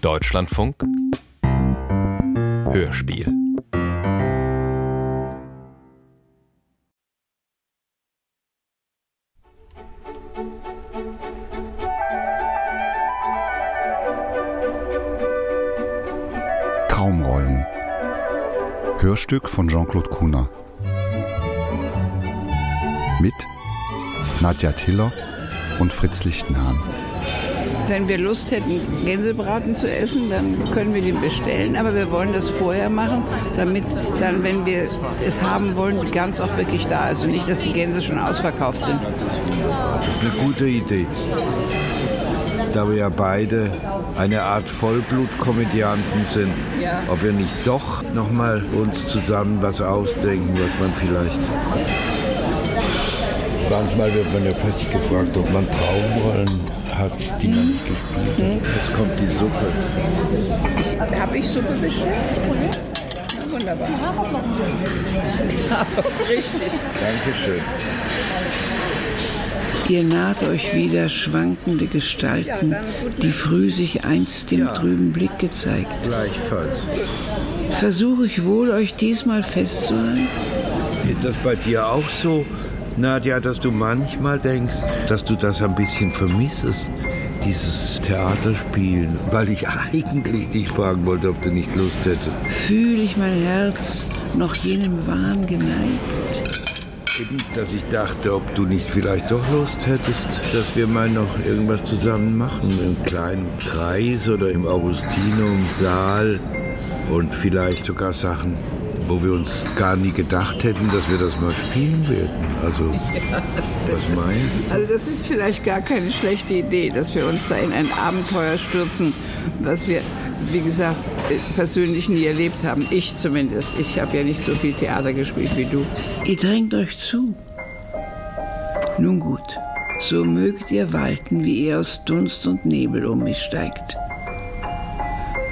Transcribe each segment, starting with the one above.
Deutschlandfunk. Hörspiel. Traumrollen. Hörstück von Jean-Claude Kuhner. Mit Nadja Tiller und Fritz Lichtenhahn. Wenn wir Lust hätten, Gänsebraten zu essen, dann können wir den bestellen. Aber wir wollen das vorher machen, damit dann, wenn wir es haben wollen, die Gans auch wirklich da ist und nicht, dass die Gänse schon ausverkauft sind. Das ist eine gute Idee. Da wir ja beide eine Art Vollblutkomödianten sind, ob wir nicht doch nochmal uns zusammen was ausdenken, was man vielleicht Manchmal wird man ja plötzlich gefragt, ob man Traumrollen hat, die man gespielt hat. Jetzt kommt die Suppe. Habe ich Suppe bestellt? Ja, wunderbar. Haferflocken. Richtig. Dankeschön. Ihr naht euch wieder schwankende Gestalten, die früh sich einst dem trüben Blick gezeigt. Gleichfalls. Versuche ich wohl, euch diesmal festzuhalten? Ist das bei dir auch so, Nadja, dass du manchmal denkst, dass du das ein bisschen vermissest, dieses Theaterspielen? Weil ich eigentlich dich fragen wollte, ob du nicht Lust hättest. Fühle ich mein Herz noch jenem Wahn geneigt? Eben, dass ich dachte, ob du nicht vielleicht doch Lust hättest, dass wir mal noch irgendwas zusammen machen, im kleinen Kreis oder im Augustinum Saal und vielleicht sogar Sachen, wo wir uns gar nie gedacht hätten, dass wir das mal spielen werden. Also, was meinst du? Also das ist vielleicht gar keine schlechte Idee, dass wir uns da in ein Abenteuer stürzen, was wir, wie gesagt, persönlich nie erlebt haben. Ich zumindest. Ich habe ja nicht so viel Theater gespielt wie du. Ihr drängt euch zu. Nun gut, so mögt ihr walten, wie ihr aus Dunst und Nebel um mich steigt.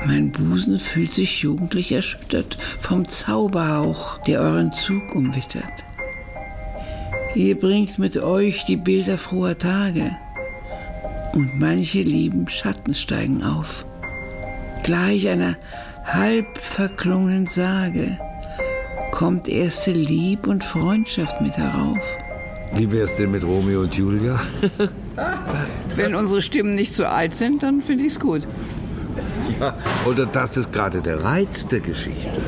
Mein Busen fühlt sich jugendlich erschüttert vom Zauberhauch, der euren Zug umwittert. Ihr bringt mit euch die Bilder froher Tage und manche lieben Schatten steigen auf. Gleich einer halb verklungenen Sage kommt erste Lieb und Freundschaft mit herauf. Wie wär's denn mit Romeo und Julia? Wenn unsere Stimmen nicht so alt sind, dann finde ich es gut. Ja, oder das ist gerade der Reiz der Geschichte.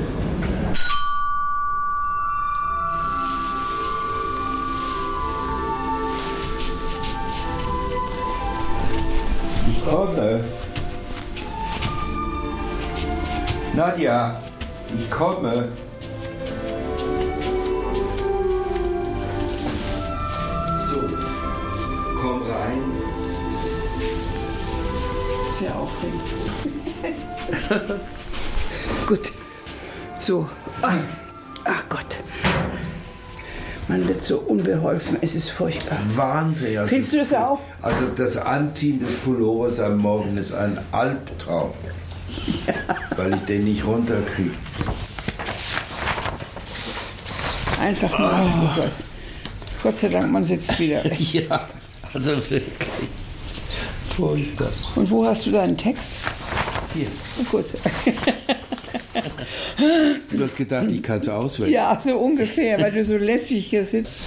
Ich komme. Nadja, ich komme. Gut. So. Ach, ach Gott. Man wird so unbeholfen. Es ist furchtbar. Wahnsinn. Also Findest du das auch? Also das Anziehen des Pullovers am Morgen ist ein Albtraum. Weil ich den nicht runterkriege. Einfach nur oh. was. Gott sei Dank, man sitzt wieder. Ja, also wirklich. Furchtbar. Und wo hast du deinen Text? Hier. Oh. Du hast gedacht, ich kann es auswählen. Ja, so ungefähr, weil du so lässig hier sitzt.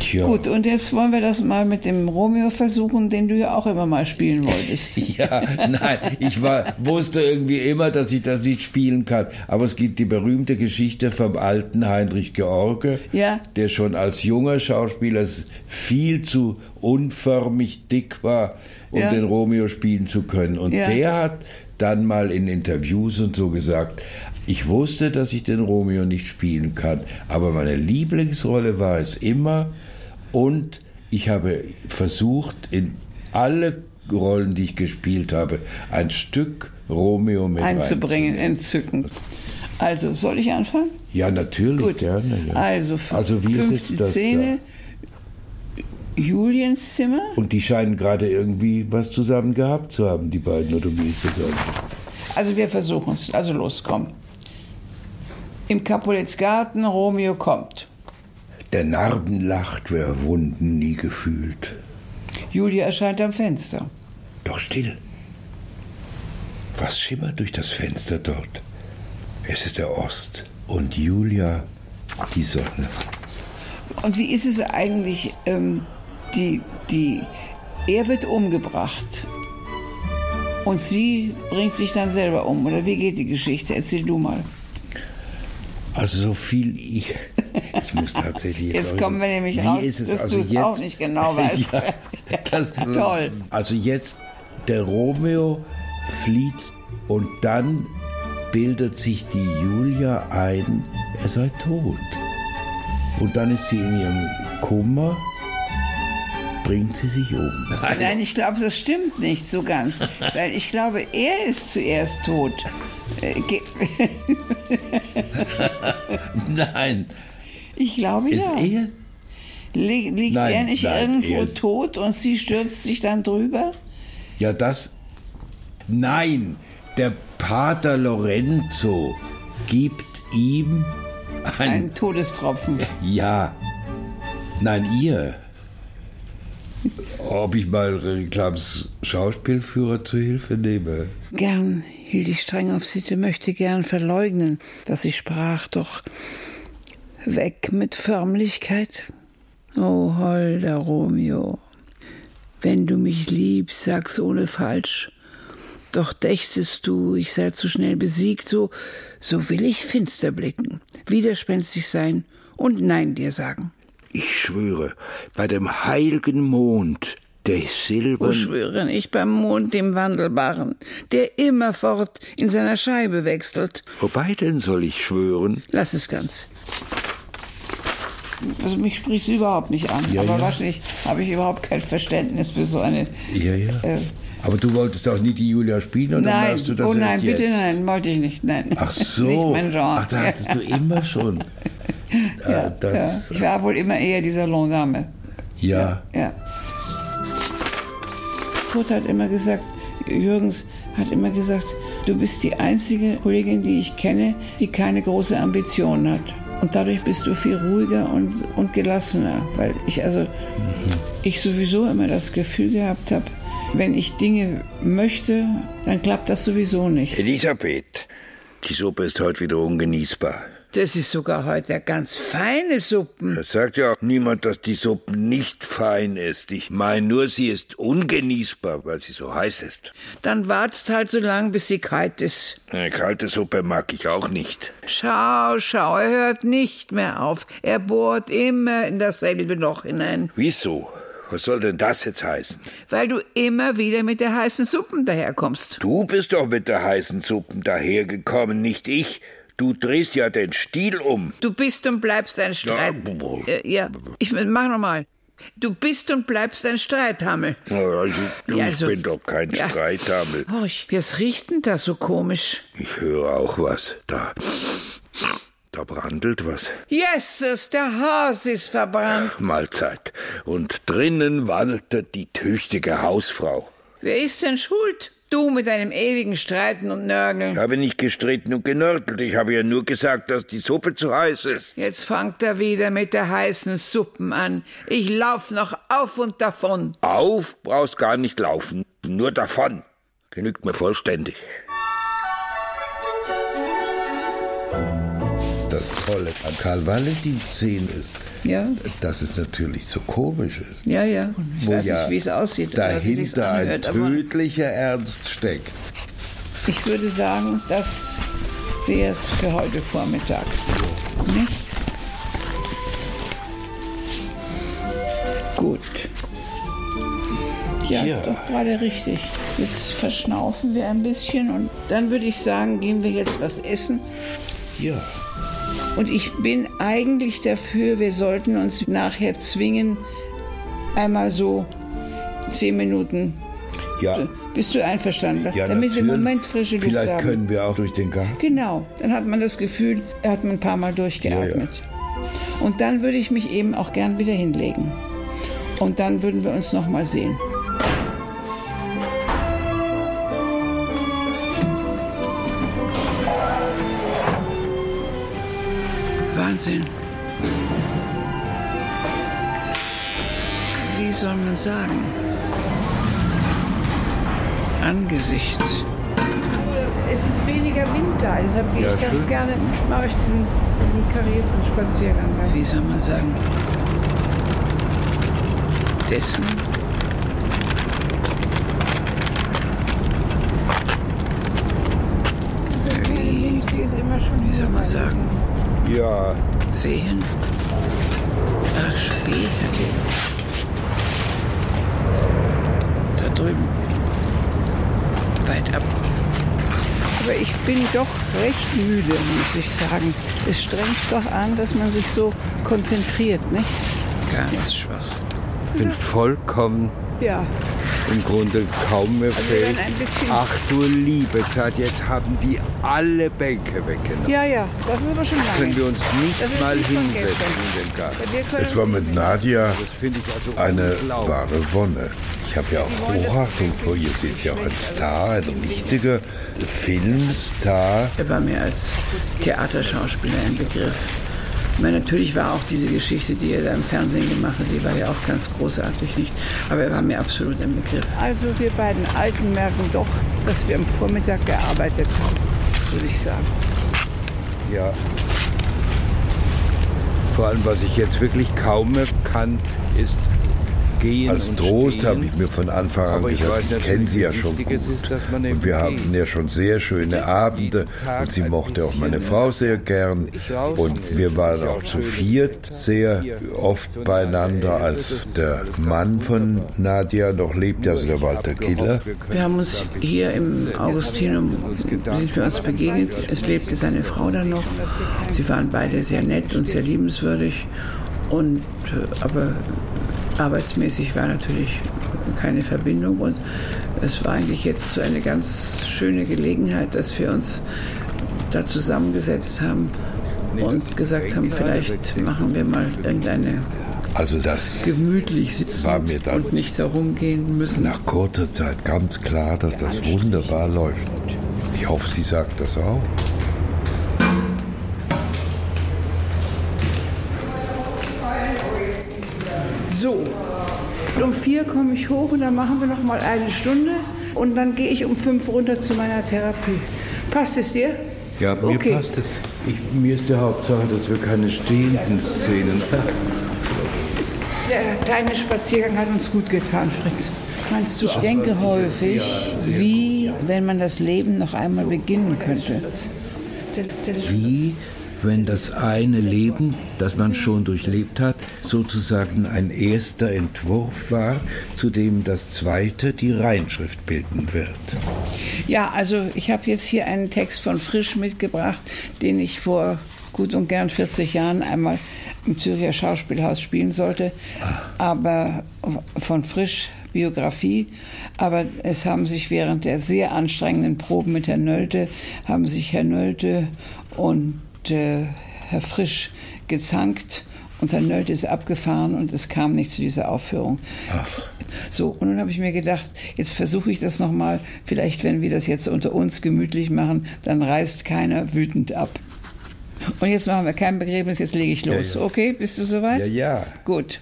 Tja. Gut, und jetzt wollen wir das mal mit dem Romeo versuchen, den du ja auch immer mal spielen wolltest. Ja, nein, ich war, wusste irgendwie immer, dass ich das nicht spielen kann. Aber es gibt die berühmte Geschichte vom alten Heinrich George, Ja. der schon als junger Schauspieler viel zu unförmig dick war, um Ja. den Romeo spielen zu können. Und Ja. der hat dann mal in Interviews und so gesagt, ich wusste, dass ich den Romeo nicht spielen kann, aber meine Lieblingsrolle war es immer und ich habe versucht, in alle Rollen, die ich gespielt habe, ein Stück Romeo mit Einzubringen, entzückend. Also, soll ich anfangen? Ja, natürlich, Gut. gerne. Ja. Also, also wie ist es das Szene, Juliens Zimmer. Und die scheinen gerade irgendwie was zusammen gehabt zu haben, die beiden, oder wie ist das? Also wir versuchen es. Also los, komm. Im Capulets Garten, Romeo kommt. Der Narben lacht, wer Wunden nie gefühlt. Julia erscheint am Fenster. Doch still. Was schimmert durch das Fenster dort? Es ist der Ost und Julia die Sonne. Und wie ist es eigentlich, ähm, die, die, er wird umgebracht und sie bringt sich dann selber um. Oder wie geht die Geschichte? Erzähl du mal. Also so viel ich, ich muss tatsächlich jetzt, jetzt kommen wir nämlich raus, ist es dass also du es jetzt, auch nicht genau weißt. ja, das, Toll. Also jetzt der Romeo flieht und dann bildet sich die Julia ein, er sei tot. Und dann ist sie in ihrem Kummer, bringt sie sich um. Nein, Nein ich glaube, das stimmt nicht so ganz. Weil ich glaube, er ist zuerst tot. Äh, Nein. Ich glaube ist ja. Er? Liegt, liegt Nein, er nicht nein, irgendwo er tot und sie stürzt sich dann drüber? Ja, das. Nein, der Pater Lorenzo gibt ihm ein. Ein Todestropfen. ja. Nein, ihr. Ob ich mal Reklams Schauspielführer zu Hilfe nehme? Gern hielt ich streng auf Sitte, möchte gern verleugnen, dass ich sprach, doch weg mit Förmlichkeit. O holder Romeo, wenn du mich liebst, sag's ohne Falsch. Doch dächtest du, ich sei zu schnell besiegt, so, so will ich finster blicken, widerspenstig sein und Nein dir sagen. Ich schwöre, bei dem heiligen Mond, der Wo silbern. schwören ich beim Mond, dem Wandelbaren, der immerfort in seiner Scheibe wechselt. Wobei denn soll ich schwören? Lass es ganz. Also mich spricht sie überhaupt nicht an. Ja, aber ja. wahrscheinlich habe ich überhaupt kein Verständnis für so eine. Ja, ja. Äh, Aber du wolltest auch nicht die Julia spielen oder nein, du das oh nein, bitte jetzt? nein, wollte ich nicht. Nein. Ach so. nicht mein Genre. Ach, da hattest du immer schon. Ja, das, ja. Ich war wohl immer eher die Salondame. ja. Ja. Kurt hat immer gesagt, Jürgens hat immer gesagt, du bist die einzige Kollegin, die ich kenne, die keine große Ambition hat. Und dadurch bist du viel ruhiger und, und gelassener, weil ich also ich sowieso immer das Gefühl gehabt habe, wenn ich Dinge möchte, dann klappt das sowieso nicht. Elisabeth, die Suppe ist heute wieder ungenießbar. Das ist sogar heute ganz feine Suppen. Es sagt ja auch niemand, dass die Suppe nicht fein ist. Ich meine nur, sie ist ungenießbar, weil sie so heiß ist. Dann wartest halt so lang, bis sie kalt ist. Eine kalte Suppe mag ich auch nicht. Schau, schau, er hört nicht mehr auf. Er bohrt immer in dasselbe Loch hinein, Wieso? Was soll denn das jetzt heißen? weil du immer wieder mit der heißen Suppen daherkommst. Du bist doch mit der heißen Suppe dahergekommen, nicht ich. Du drehst ja den Stiel um. Du bist und bleibst ein Streit. Ja. Äh, ja, ich mach nochmal. Du bist und bleibst ein Streithammel. Also, du, Ja, ich also- bin doch kein ja. Streithammel. Horch, was riecht denn das so komisch? Ich höre auch was. Da. Da brandelt was. Jesus, der Haus ist verbrannt. Mahlzeit. Und drinnen waltet die tüchtige Hausfrau. Wer ist denn schuld? Du mit deinem ewigen Streiten und Nörgeln. Ich habe nicht gestritten und genörgelt. Ich habe ja nur gesagt, dass die Suppe zu heiß ist. Jetzt fangt er wieder mit der heißen Suppen an. Ich lauf noch auf und davon. Auf brauchst gar nicht laufen. Nur davon. Genügt mir vollständig. Das Tolle an Karl-Valentin-Szenen ist, Ja, dass es natürlich so komisch ist. ja, ja. Ich weiß ja nicht, wie es aussieht. dahinter ein anhört, tödlicher Ernst steckt. ich würde sagen, das wäre es für heute Vormittag. Nicht? Gut. Ja, Ja. ist doch gerade richtig. Jetzt verschnaufen wir ein bisschen und dann würde ich sagen, gehen wir jetzt was essen. Ja. Und ich bin eigentlich dafür, wir sollten uns nachher zwingen, einmal so zehn Minuten. Ja, Bist du einverstanden? ja Damit wir natürlich. im Moment frische Luft Vielleicht haben. können wir auch durch den Garten. Genau, dann hat man das Gefühl, er hat man ein paar Mal durchgeatmet. Und dann würde ich mich eben auch gern wieder hinlegen. Und dann würden wir uns noch mal sehen. Wahnsinn. Wie soll man sagen? Angesichts es ist weniger Wind da. Deshalb gehe Ja, ich ganz schön. gerne, mache ich diesen, diesen karierten Spaziergang. Wie soll man sagen? Dessen. Wie, wie soll man sagen? Ja, Sehen. Ach, später. Da drüben. Weit ab. Aber ich bin doch recht müde, muss ich sagen. Es strengt doch an, dass man sich so konzentriert, nicht? Ganz schwach. bin vollkommen Ja, im Grunde kaum mehr Also bisschen- Ach du liebe Zeit, jetzt haben die alle Bänke weggenommen. ja, ja. Das ist aber schon lange. Können wir uns nicht mal nicht hinsetzen in den Garten? Es war mit Nadia also eine wahre Wonne. Ich habe ja auch Hochachtung vor ihr. Sie ist ja auch ein Star, ein richtiger Filmstar. Er war mir als Theaterschauspieler ein Begriff. Ich meine, natürlich war auch diese Geschichte, die er da im Fernsehen gemacht hat, die war ja auch ganz großartig, nicht? Aber er war mir absolut ein Begriff. Also wir beiden Alten merken doch, dass wir am Vormittag gearbeitet haben, würde ich sagen. Ja. Vor allem, was ich jetzt wirklich kaum mehr kann, ist gehen Als und Trost stehen. habe ich mir von Anfang an gesagt, ich kenne sie ja schon gut. ist, dass man eben Und wir hatten ja schon sehr schöne Abende und sie mochte auch meine Frau sehr gern. Und wir waren auch zu viert sehr oft beieinander, als der Mann von Nadia noch lebte, also der Walter Giller. Wir haben uns hier im Augustinum sind wir uns begegnet. Es lebte seine Frau da noch. Sie waren beide sehr nett und sehr liebenswürdig. Und äh, aber arbeitsmäßig war natürlich keine Verbindung und es war eigentlich jetzt so eine ganz schöne Gelegenheit, dass wir uns da zusammengesetzt haben und gesagt haben, vielleicht machen wir mal irgendeine Also das gemütlich sitzen War mir dann- und nicht herumgehen müssen. nach kurzer Zeit ganz klar, dass das wunderbar läuft. Ich hoffe, sie sagt das auch. Um vier komme ich hoch und dann machen wir noch mal eine Stunde und dann gehe ich um fünf runter zu meiner Therapie. Passt es dir? Ja, mir Okay. passt es. Ich, mir ist die Hauptsache, dass wir keine stehenden Szenen Der kleine Spaziergang hat uns gut getan, Fritz. Meinst du? Ich denke häufig, wie wenn man das Leben noch einmal beginnen könnte. Wie, wenn das eine Leben, das man schon durchlebt hat, sozusagen ein erster Entwurf war, zu dem das zweite die Reinschrift bilden wird. Ja, also ich habe jetzt hier einen Text von Frisch mitgebracht, den ich vor gut und gern 40 Jahren einmal im Zürcher Schauspielhaus spielen sollte, aber von Frisch Biografie, aber es haben sich während der sehr anstrengenden Proben mit Herrn Nölte, haben sich Herr Nölte und äh, Herr Frisch gezankt und Herr Nölte ist abgefahren und es kam nicht zu dieser Aufführung. So, und nun habe ich mir gedacht, jetzt versuche ich das nochmal. Vielleicht, wenn wir das jetzt unter uns gemütlich machen, dann reißt keiner wütend ab. Und jetzt machen wir kein Begräbnis, jetzt lege ich los. Okay, bist du soweit? Ja, ja. Gut.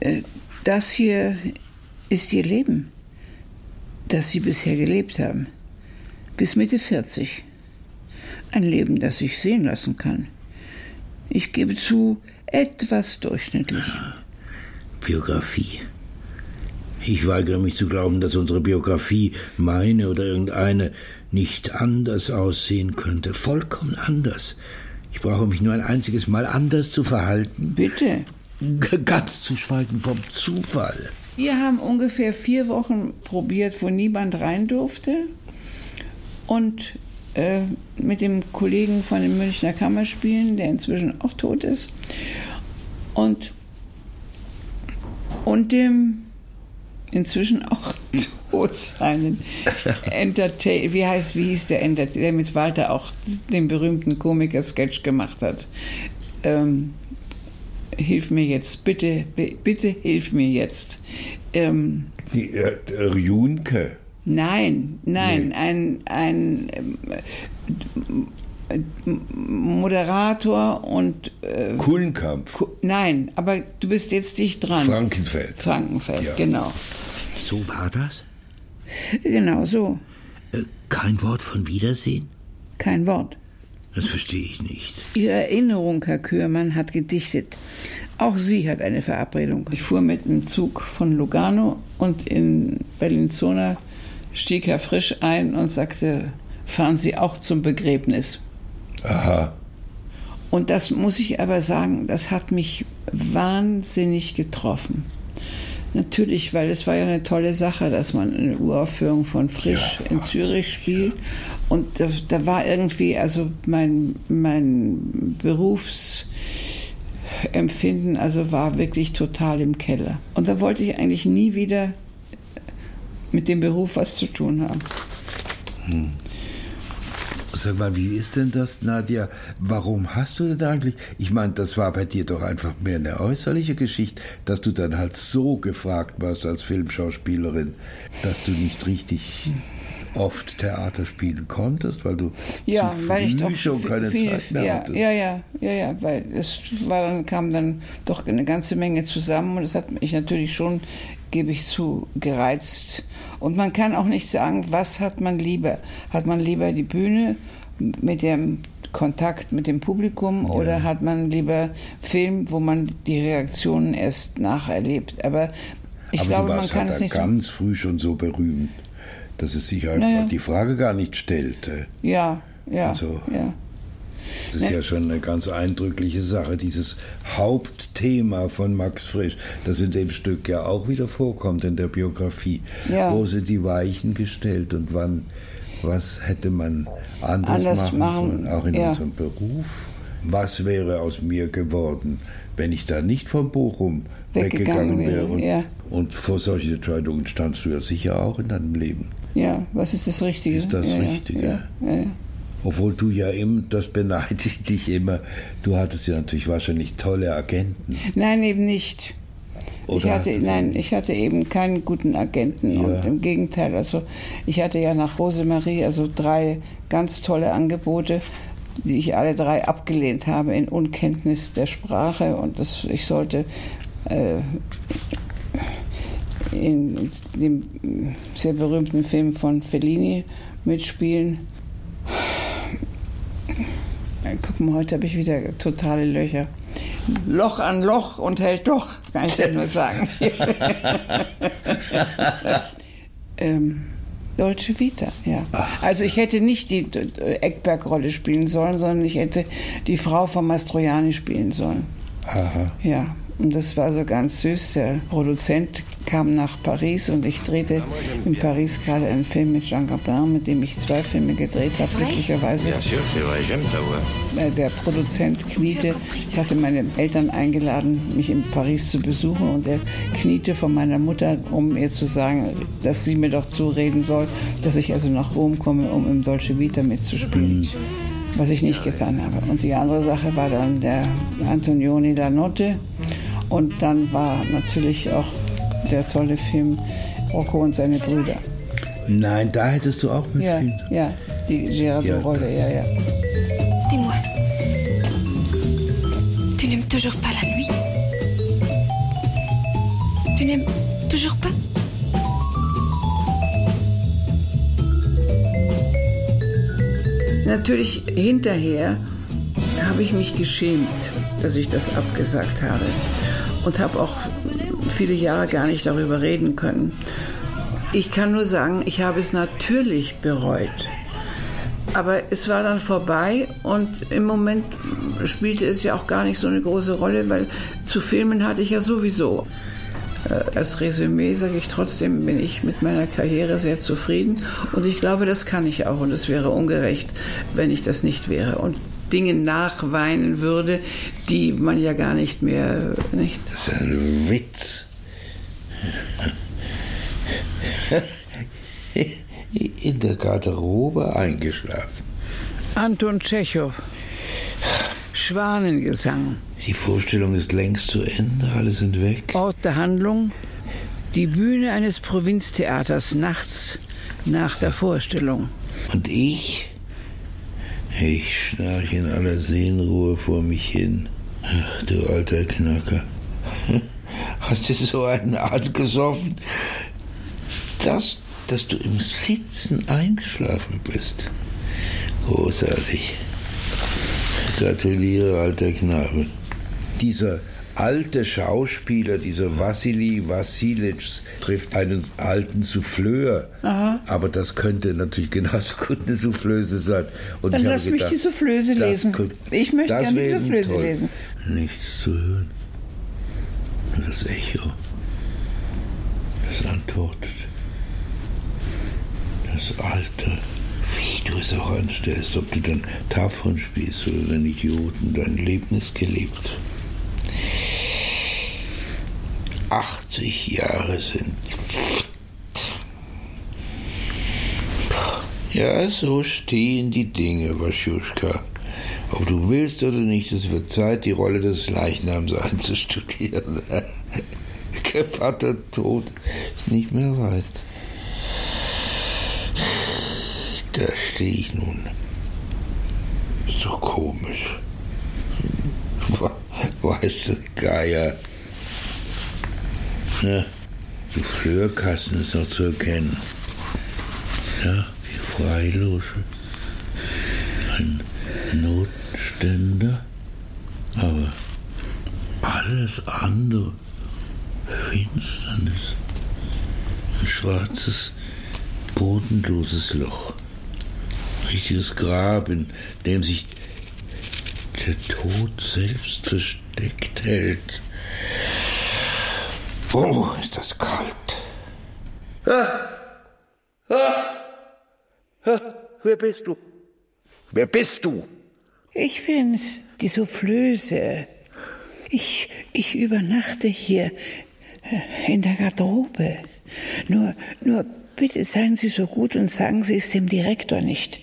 Äh, Das hier ist ihr Leben, das sie bisher gelebt haben. Bis Mitte 40. Ein Leben, das sich sehen lassen kann. Ich gebe zu, etwas durchschnittlich. Biografie. Ich weigere mich zu glauben, dass unsere Biografie, meine oder irgendeine, nicht anders aussehen könnte. Vollkommen anders. Ich brauche mich nur ein einziges Mal anders zu verhalten. Bitte. Ganz zu schweigen vom Zufall. Wir haben ungefähr vier Wochen probiert, wo niemand rein durfte. Und äh, mit dem Kollegen von den Münchner Kammerspielen, der inzwischen auch tot ist. Und, und dem inzwischen auch tot seinen Entertain, wie heißt, wie hieß der Entertainer, der mit Walter auch den berühmten Komiker-Sketch gemacht hat. Ähm, hilf mir jetzt, bitte, bi- bitte hilf mir jetzt. Ähm, Die äh, Junke. Nein, nein, ein, ein ähm, äh, Moderator und äh, Kuhlenkampf. Ku- nein, aber du bist jetzt dicht dran. Frankenfeld. Frankenfeld, Ja. genau. So war das? Genau so. Äh, Kein Wort von Wiedersehen? Kein Wort. Das verstehe ich nicht. Ihre Erinnerung, Herr Kührmann, hat gedichtet. Auch sie hat eine Verabredung. Ich fuhr mit dem Zug von Lugano und in Bellinzona stieg Herr Frisch ein und sagte, fahren Sie auch zum Begräbnis. Aha. Und das muss ich aber sagen, das hat mich wahnsinnig getroffen. Natürlich, weil es war ja eine tolle Sache, dass man eine Uraufführung von Frisch Ja, in Zürich spielt. Und da, da war irgendwie, also mein, mein Berufsempfinden, also war wirklich total im Keller. Und da wollte ich eigentlich nie wieder mit dem Beruf was zu tun haben. Sag mal, wie ist denn das, Nadja? Warum hast du denn eigentlich? Ich meine, das war bei dir doch einfach mehr eine äußerliche Geschichte, dass du dann halt so gefragt warst als Filmschauspielerin, dass du nicht richtig oft Theater spielen konntest, weil du Ja, zu weil ich früh doch schon keine viel- Zeit mehr ja, hattest. Ja, ja, ja, ja, weil es war dann, kam dann doch eine ganze Menge zusammen und es hat mich natürlich schon, gebe ich zu, gereizt. Und man kann auch nicht sagen, was hat man lieber? Hat man lieber die Bühne mit dem Kontakt mit dem Publikum oder hat man lieber Film, wo man die Reaktionen erst nacherlebt? Aber ich Aber glaube, man kann halt es nicht so. ganz früh schon so berühmt, dass es sich einfach Naja. die Frage gar nicht stellte. Ja, ja, Also- ja. Das ist ja schon eine ganz eindrückliche Sache, dieses Hauptthema von Max Frisch, das in dem Stück ja auch wieder vorkommt in der Biografie. Ja. Wo sind die Weichen gestellt und wann, was hätte man anders, Anders machen, machen, sollen, auch in ja. unserem Beruf? Was wäre aus mir geworden, wenn ich da nicht von Bochum Weggegangen weggegangen wäre? Und, ja. und vor solchen Entscheidungen standst du ja sicher auch in deinem Leben. Ja, was ist das Richtige? Ist das Richtige? Ja. Obwohl du ja immer, das beneide ich dich immer, du hattest ja natürlich wahrscheinlich tolle Agenten. Nein, eben nicht. ich Oder hatte, hast du nein, ich hatte eben keinen guten Agenten Ja. und im Gegenteil, also ich hatte ja nach Rosemarie also drei ganz tolle Angebote, die ich alle drei abgelehnt habe in Unkenntnis der Sprache und das, ich sollte äh, in dem sehr berühmten Film von Fellini mitspielen. Guck mal, heute habe ich wieder totale Löcher. Loch an Loch und hält doch, kann ich dir nur sagen. ähm, Deutsche Vita, ja. Also ich hätte nicht die äh, Eckberg-Rolle spielen sollen, sondern ich hätte die Frau von Mastroianni spielen sollen. Aha. Ja, und das war so ganz süß. Der Produzent kam nach Paris und ich drehte in Paris gerade einen Film mit Jean Gabin, mit dem ich zwei Filme gedreht habe, glücklicherweise. Äh, Der Produzent kniete, ich hatte meine Eltern eingeladen, mich in Paris zu besuchen und er kniete vor meiner Mutter, um ihr zu sagen, dass sie mir doch zureden soll, dass ich also nach Rom komme, um im Dolce Vita mitzuspielen. Was ich nicht getan habe. Und die andere Sache war dann der Antonioni La Notte und dann war natürlich auch der tolle Film Rocco und seine Brüder. Nein, da hättest du auch Ja, mitspielen. ja, die Ja, Gerardo-Rolle, ja, ja. Dis-moi, tu n'aimes toujours pas la nuit Tu n'aimes toujours pas Natürlich hinterher habe ich mich geschämt, dass ich das abgesagt habe und habe auch viele Jahre gar nicht darüber reden können. Ich kann nur sagen, ich habe es natürlich bereut. Aber es war dann vorbei und im Moment spielte es ja auch gar nicht so eine große Rolle, weil zu filmen hatte ich ja sowieso. Äh, Als Resümee sage ich trotzdem, bin ich mit meiner Karriere sehr zufrieden und ich glaube, das kann ich auch und es wäre ungerecht, wenn ich das nicht wäre und Dinge nachweinen würde, die man ja gar nicht mehr, nicht? Das ist ein Witz. In der Garderobe eingeschlafen. Anton Tschechow, Schwanengesang, Die Vorstellung ist längst zu Ende, alle sind weg. Ort der Handlung, die Bühne eines Provinztheaters nachts nach der Vorstellung. Und ich? Ich schnarche in aller Seelenruhe vor mich hin. Ach, du alter Knacker. Hast du so einen angesoffen? Das dass du im Sitzen eingeschlafen bist. Großartig. Gratuliere, alter Knabe. Dieser alte Schauspieler, dieser Wassili Wassilitsch, trifft einen alten Souffleur. Aha. Aber das könnte natürlich genauso gut eine Soufflöse sein. Und Dann ich lass mich gedacht, die Soufflöse lesen. könnte- Ich möchte gerne die Soufflöse toll. lesen. Nichts zu hören. Nur das Echo. Das antwortet. Das Alte. Wie du es auch anstellst, ob du dann Tafeln spielst oder den Idioten, dein Leben ist gelebt. 80 Jahre sind. Ja, so stehen die Dinge, Waschuschka. Ob du willst oder nicht, es wird Zeit, die Rolle des Leichnams einzustudieren. Vater tot ist nicht mehr weit. Da stehe ich nun. So komisch. Weiße Geier. Ja, die Flörkasten ist noch zu erkennen. Ja, die Freilose. Ein Notständer. Aber alles andere. Finsternis. Ein schwarzes, bodenloses Loch. Richtiges Grab, in dem sich der Tod selbst versteckt hält. Oh, ist das kalt. Wer bist du? Wer bist du? Ich bin's, die Soufflöse. Ich, ich übernachte hier äh, in der Garderobe. Nur, nur bitte seien Sie so gut und sagen Sie es dem Direktor nicht.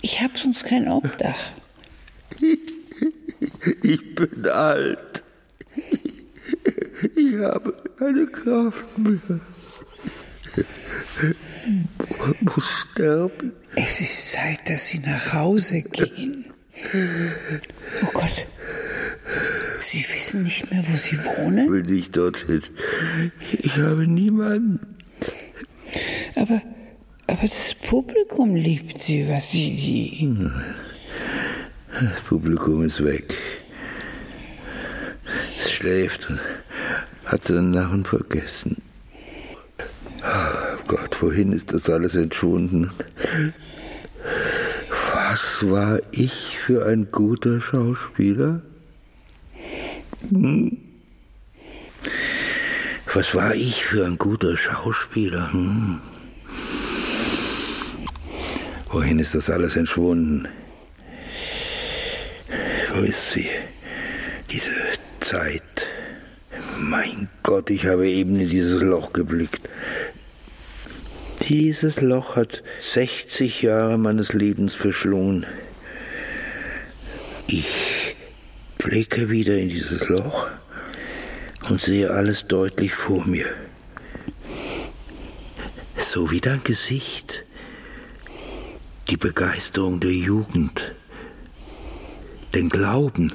Ich hab sonst kein Obdach. Ich bin alt. Ich habe keine Kraft mehr. Muss sterben. Es ist Zeit, dass Sie nach Hause gehen. Oh Gott. Sie wissen nicht mehr, wo Sie wohnen? Will nicht dorthin. Ich habe niemanden. Aber, aber das Publikum liebt Sie, Vassili. Das Publikum ist weg. Es schläft und hat seinen Narren vergessen. Oh Gott, wohin ist das alles entschwunden? Was war ich für ein guter Schauspieler? Hm? Was war ich für ein guter Schauspieler? Hm? Wohin ist das alles entschwunden? Wo ist sie? Diese Zeit. Mein Gott, ich habe eben in dieses Loch geblickt. Dieses Loch hat 60 Jahre meines Lebens verschlungen. Ich blicke wieder in dieses Loch und sehe alles deutlich vor mir. So wie dein Gesicht. Die Begeisterung der Jugend. Den Glauben.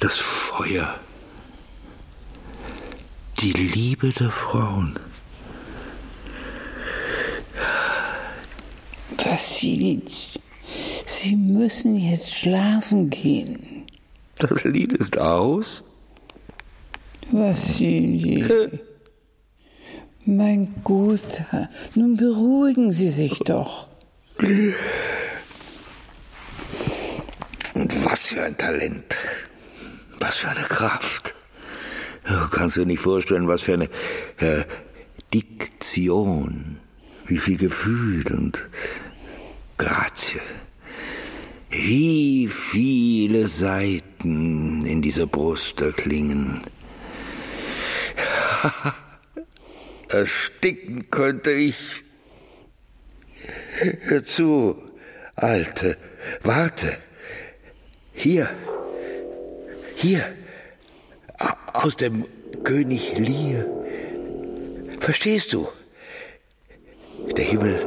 Das Feuer. Die Liebe der Frauen. Vassili, Sie müssen jetzt schlafen gehen. Das Lied ist aus. Vassili. Mein Guter, nun beruhigen Sie sich doch. Und was für ein Talent. Was für eine Kraft. Du kannst dir nicht vorstellen, was für eine äh, Diktion. Wie viel Gefühl und Grazie. Wie viele Seiten in dieser Brust erklingen. Ersticken könnte ich. Hör zu, Alte, warte. Hier, hier, aus dem König Lear. Verstehst du? Der Himmel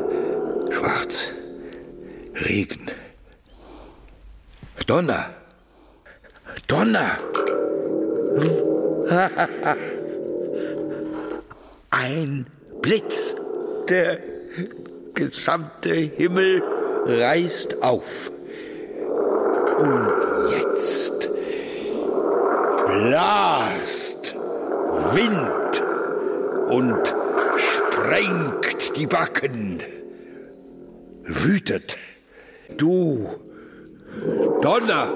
schwarz, Regen, Donner, Donner. Ein Blitz. der gesamte Himmel reißt auf. Und jetzt blast Wind und sprengt die Backen. Wütet, du Donner,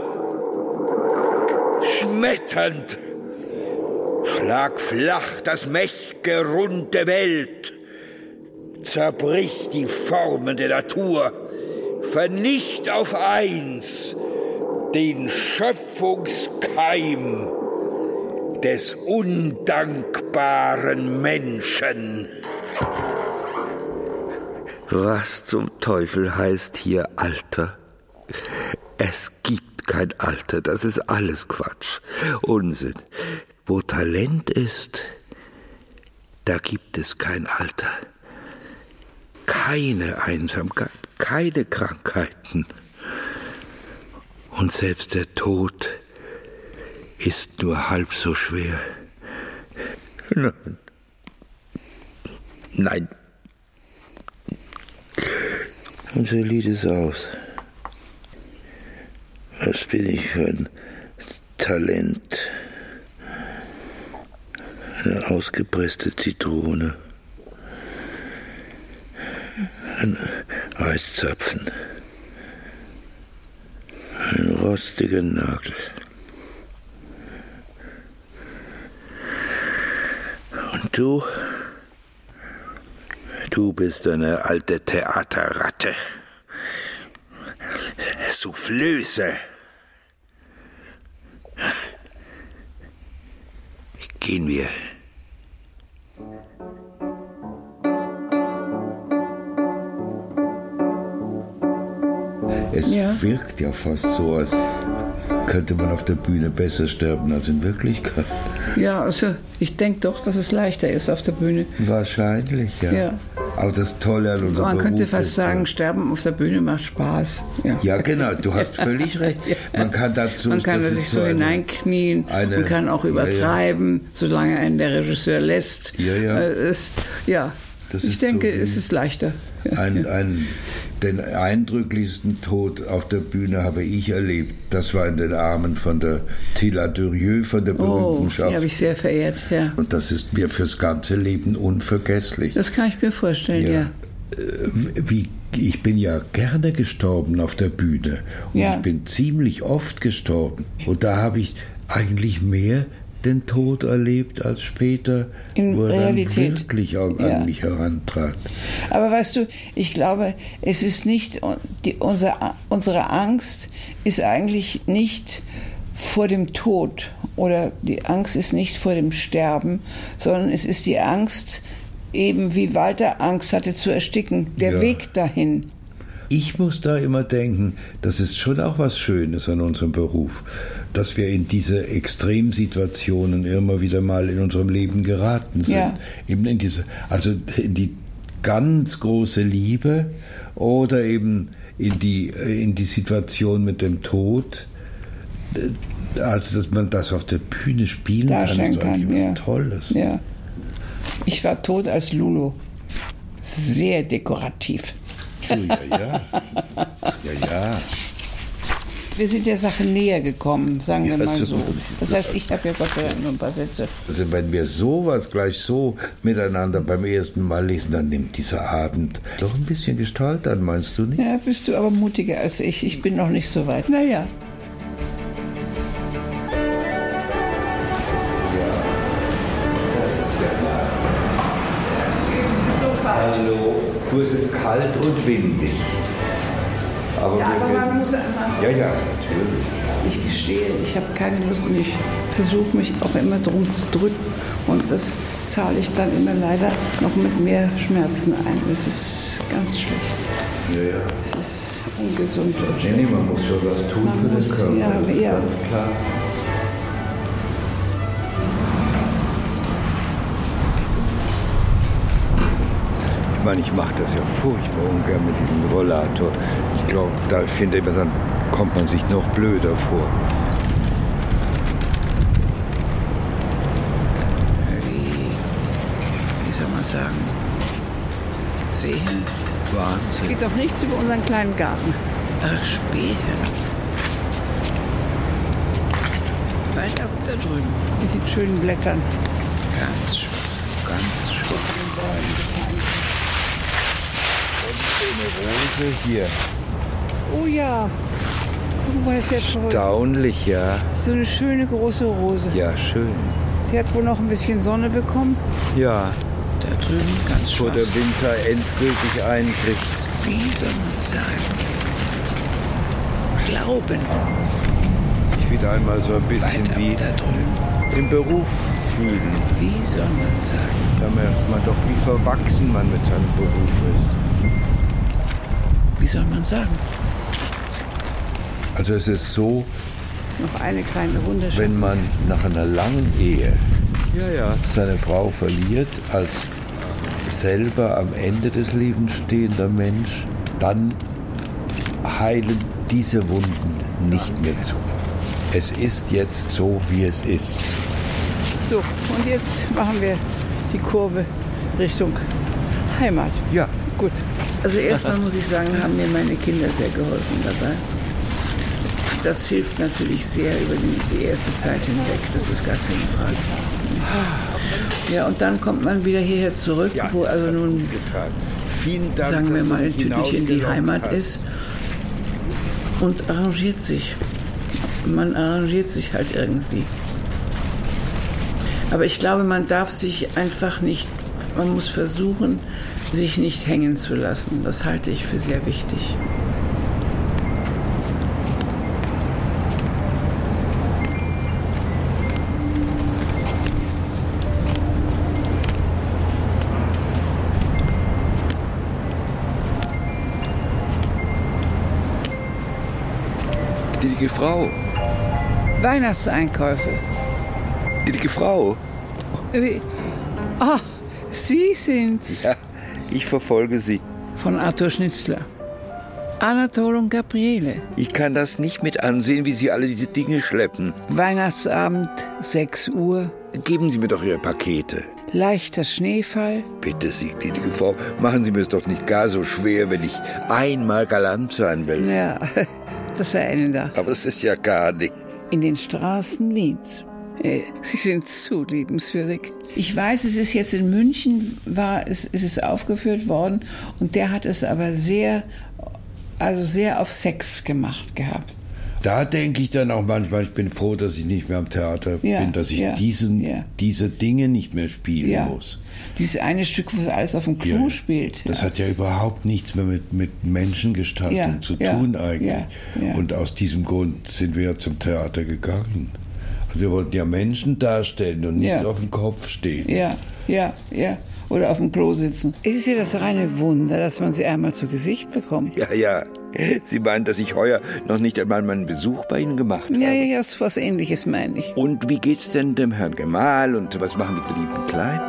schmetternd, schlag flach das mächtige Rund der Welt, zerbrich die Formen der Natur, vernicht auf eins den Schöpfungskeim des undankbaren Menschen. Was zum Teufel heißt hier Alter? Es gibt kein Alter, das ist alles Quatsch, Unsinn. Wo Talent ist, da gibt es kein Alter. Keine Einsamkeit, keine Krankheiten. Und selbst der Tod ist nur halb so schwer. Nein. Und so lied es aus. Was bin ich für ein Talent? Eine ausgepresste Zitrone. Ein Eiszapfen. Ein rostiger Nagel. Du? Du bist eine alte Theaterratte. Soufflöse. Gehen wir. Es Ja. wirkt ja fast so, als könnte man auf der Bühne besser sterben als in Wirklichkeit. Ja, also ich denke doch, dass es leichter ist auf der Bühne. Wahrscheinlich, ja. Ja. Aber das Tolle an unserem Man könnte Beruf fast ist, sagen, Sterben auf der Bühne macht Spaß. Ja, Ja, genau, du hast völlig recht. Man kann dazu. Man kann sich ist so hineinknien, eine- man kann auch ja, ja. übertreiben, solange einen der Regisseur lässt. Ja, ja. Äh, Es, ja. Das ich ist so denke, wie- es ist leichter. Ja, Ein, ja. ein, den eindrücklichsten Tod auf der Bühne habe ich erlebt. Das war in den Armen von der Tilla Durieux, von der berühmten Oh, die habe ich sehr verehrt, ja. Und das ist mir fürs ganze Leben unvergesslich. Das kann ich mir vorstellen, ja. Wie, ich bin ja gerne gestorben auf der Bühne. Und Ja. ich bin ziemlich oft gestorben. Und da habe ich eigentlich mehr den Tod erlebt als später, In wo er Realität. dann wirklich an, Ja. an mich herantrat. Aber weißt du, ich glaube, es ist nicht, die, unser, unsere Angst ist eigentlich nicht vor dem Tod oder die Angst ist nicht vor dem Sterben, sondern es ist die Angst, eben wie Walter Angst hatte zu ersticken, der Ja. Weg dahin. Ich muss da immer denken, das ist schon auch was Schönes an unserem Beruf, dass wir in diese Extremsituationen immer wieder mal in unserem Leben geraten sind. Ja. Eben in diese, also in die ganz große Liebe oder eben in die, in die Situation mit dem Tod. Also, dass man das auf der Bühne spielen Darstellen kann, ist eigentlich kann, was ja. Tolles. Ja. Ich war tot als Lulu. Sehr dekorativ. So, ja, ja. Ja, ja. Wir sind der Sache näher gekommen, sagen wir Ja, mal so. so. Das heißt, ich habe ja Gott sei Dank nur ein paar Sätze. Also wenn wir sowas gleich so miteinander beim ersten Mal lesen, dann nimmt dieser Abend doch ein bisschen Gestalt an, meinst du nicht? Ja, bist du aber mutiger als ich. Ich bin noch nicht so weit. Naja. Kalt und windig. Aber, Ja, aber man muss einfach. Ja, ja, natürlich. Ich gestehe, ich habe keine Lust und ich versuche mich auch immer drum zu drücken. Und das zahle ich dann immer leider noch mit mehr Schmerzen ein. Das ist ganz schlecht. Ja, ja. Das ist ungesund und Nee, nee, man muss schon was tun Man für muss, den Körper. ja, das ist ja. ganz klar. Meine, ich mache das ja furchtbar ungern mit diesem Rollator. Ich glaube, da finde ich, dann kommt man sich noch blöder vor. wie, wie soll man sagen, sehen? Wahnsinn. Geht doch nichts über unseren kleinen Garten. Ach, spähen. Weit ab da drüben. Mit den schönen Blättern. Eine Rose hier. Oh ja. Guck mal, ist ja toll. Erstaunlich, ja. So eine schöne große Rose. Ja, schön. Die hat wohl noch ein bisschen Sonne bekommen. Ja, Da drüben ganz vor schwach. der Winter endgültig einbricht. Wie soll man sagen? Glauben. Sich wieder einmal so ein bisschen wie da drüben. im Beruf fühlen. Wie soll man sagen? Da merkt man doch, wie verwachsen man mit seinem Beruf ist. Wie soll man sagen? Also es ist so, Noch eine kleine wunderschöne. wenn man nach einer langen Ehe seine Frau verliert, als selber am Ende des Lebens stehender Mensch, dann heilen diese Wunden nicht mehr zu. Es ist jetzt so, wie es ist. So, und jetzt machen wir die Kurve Richtung Heimat. Ja, Gut. Also erstmal muss ich sagen, haben mir meine Kinder sehr geholfen dabei. Das hilft natürlich sehr über die, erste Zeit hinweg, das ist gar keine Frage. Ja, und dann kommt man wieder hierher zurück, wo also nun, Dank, sagen wir mal, natürlich in die Heimat hast. ist und arrangiert sich. Man arrangiert sich halt irgendwie. Aber ich glaube, man darf sich einfach nicht, man muss versuchen, sich nicht hängen zu lassen. Das halte ich für sehr wichtig. Gnädige Frau, Weihnachtseinkäufe. gnädige Frau. Wie- Ah, Sie sind's. Ja, ich verfolge Sie. Von Arthur Schnitzler. Anatol und Gabriele. Ich kann das nicht mit ansehen, wie Sie alle diese Dinge schleppen. Weihnachtsabend, 6 Uhr. Geben Sie mir doch Ihre Pakete. Leichter Schneefall. Bitte Sie, gnädige Frau, machen Sie mir es doch nicht gar so schwer, wenn ich einmal galant sein will. Ja, das sei Ihnen da. Aber es ist ja gar nichts. In den Straßen Wiens. Sie sind zu liebenswürdig. Ich weiß, es ist jetzt in München, war, es, es ist aufgeführt worden und der hat es aber sehr, also sehr auf Sex gemacht gehabt. Da denke ich dann auch manchmal, ich bin froh, dass ich nicht mehr am Theater Ja, bin, dass ich ja, diesen, ja. diese Dinge nicht mehr spielen Ja. muss. Dieses eine Stück, wo alles auf dem Klo Ja, spielt. Das ja. hat ja überhaupt nichts mehr mit, mit Menschengestaltung Ja, zu ja, tun eigentlich. ja, ja. Und aus diesem Grund sind wir ja zum Theater gegangen. Wir wollten ja Menschen darstellen und nicht Ja. auf dem Kopf stehen. Ja, ja, ja. Oder auf dem Klo sitzen. Es ist ja das reine Wunder, dass man sie einmal zu Gesicht bekommt. Ja, ja. Sie meinen, dass ich heuer noch nicht einmal meinen Besuch bei Ihnen gemacht habe? Ja, ja, ja, so was ähnliches meine ich. Und wie geht's denn dem Herrn Gemahl und was machen die beliebten Kleinen?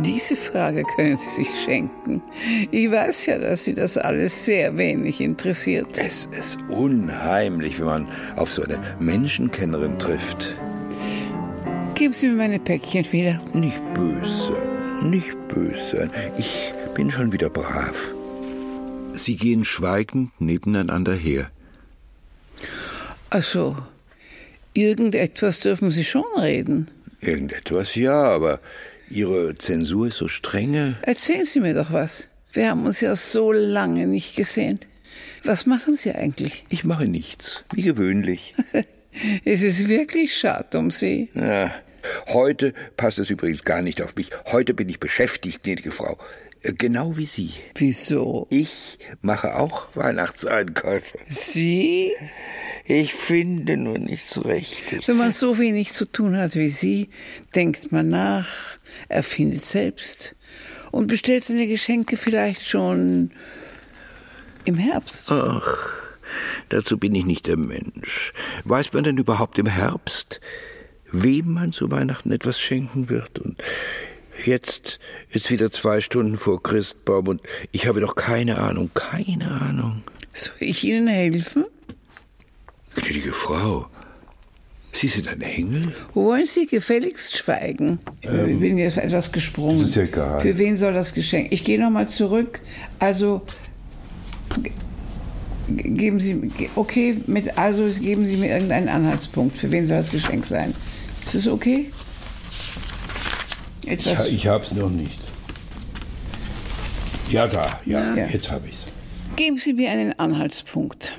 Diese Frage können Sie sich schenken. Ich weiß ja, dass Sie das alles sehr wenig interessiert. Es ist unheimlich, wenn man auf so eine Menschenkennerin trifft. Geben Sie mir meine Päckchen wieder. Nicht böse nicht böse. Ich bin schon wieder brav. Sie gehen schweigend nebeneinander her. Ach so. Irgendetwas dürfen Sie schon reden. Irgendetwas ja, aber Ihre Zensur ist so strenge. Erzählen Sie mir doch was. Wir haben uns ja so lange nicht gesehen. Was machen Sie eigentlich? Ich mache nichts, wie gewöhnlich. Es ist wirklich schade um Sie. Ja, heute passt es übrigens gar nicht auf mich. Heute bin ich beschäftigt, gnädige Frau. Äh, Genau wie Sie. Wieso? Ich mache auch Weihnachtseinkäufe. Sie? Ich finde nur nichts Rechtes. Wenn man so wenig zu tun hat wie Sie, denkt man nach, erfindet selbst und bestellt seine Geschenke vielleicht schon im Herbst. Ach, dazu bin ich nicht der Mensch. Weiß man denn überhaupt im Herbst, wem man zu Weihnachten etwas schenken wird? Und jetzt ist wieder zwei Stunden vor Christbaum und ich habe doch keine Ahnung, keine Ahnung. Soll ich Ihnen helfen? Gnädige Frau, Sie sind ein Engel? Wollen Sie gefälligst schweigen? ich bin jetzt etwas gesprungen. das ist ja egal. Für wen soll das Geschenk? Ich gehe nochmal zurück. Also ge- geben Sie, okay, mit, also geben Sie mir irgendeinen Anhaltspunkt. Für wen soll das Geschenk sein? Ist das okay? Etwas, Ja, ich hab's noch nicht. Ja, da, ja, Ja. jetzt hab ich's. Geben Sie mir einen Anhaltspunkt.